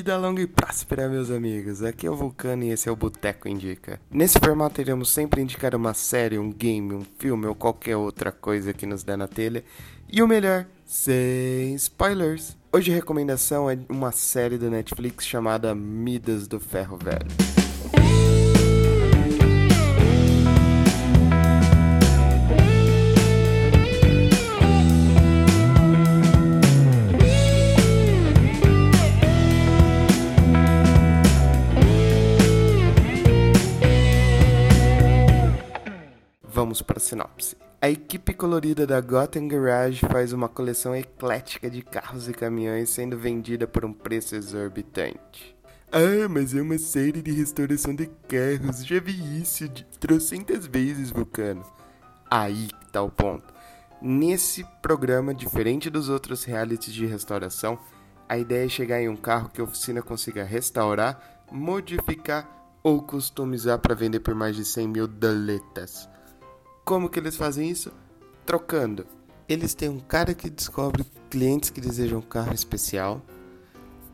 Vida longa e próspera, meus amigos. Aqui é o Vulcano e esse é o Boteco Indica. Nesse formato iremos sempre indicar uma série, um game, um filme ou qualquer outra coisa que nos dê na telha. E o melhor, sem spoilers. Hoje a recomendação é uma série do Netflix chamada Midas do Ferro Velho. Vamos para a sinopse. A equipe colorida da Gotham Garage faz uma coleção eclética de carros e caminhões sendo vendida por um preço exorbitante. Ah, mas é uma série de restauração de carros. Já vi isso de trocentas vezes, Vulcano. Aí tá o ponto. Nesse programa, diferente dos outros realities de restauração, a ideia é chegar em um carro que a oficina consiga restaurar, modificar ou customizar para vender por mais de 100 mil doletas. Como que eles fazem isso? Trocando. Eles têm um cara que descobre clientes que desejam um carro especial.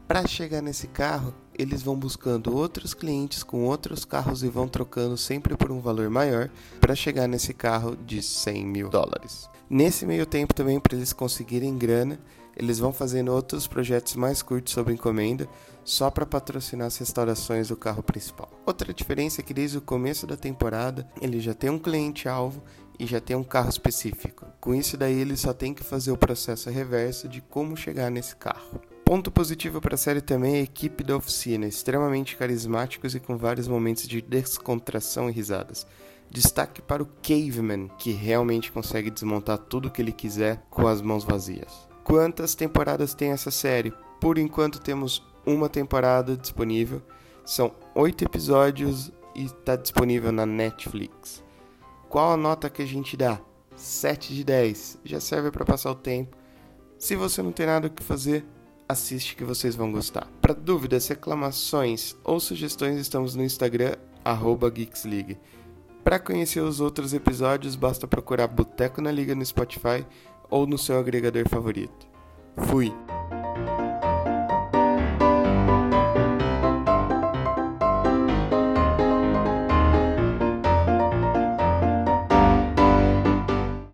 Para chegar nesse carro, eles vão buscando outros clientes com outros carros e vão trocando sempre por um valor maior para chegar nesse carro de 100 mil dólares. Nesse meio tempo também, para eles conseguirem grana, eles vão fazendo outros projetos mais curtos sobre encomenda, só para patrocinar as restaurações do carro principal. Outra diferença é que desde o começo da temporada ele já tem um cliente-alvo e já tem um carro específico. Com isso daí ele só tem que fazer o processo reverso de como chegar nesse carro. Ponto positivo para a série também é a equipe da oficina, extremamente carismáticos e com vários momentos de descontração e risadas. Destaque para o Caveman, que realmente consegue desmontar tudo o que ele quiser com as mãos vazias. Quantas temporadas tem essa série? Por enquanto temos uma temporada disponível. São oito episódios e está disponível na Netflix. Qual a nota que a gente dá? 7 de 10. Já serve para passar o tempo. Se você não tem nada o que fazer, assiste que vocês vão gostar. Para dúvidas, reclamações ou sugestões, estamos no Instagram @geeksleague. Para conhecer os outros episódios, basta procurar Boteco na Liga no Spotify ou no seu agregador favorito. Fui!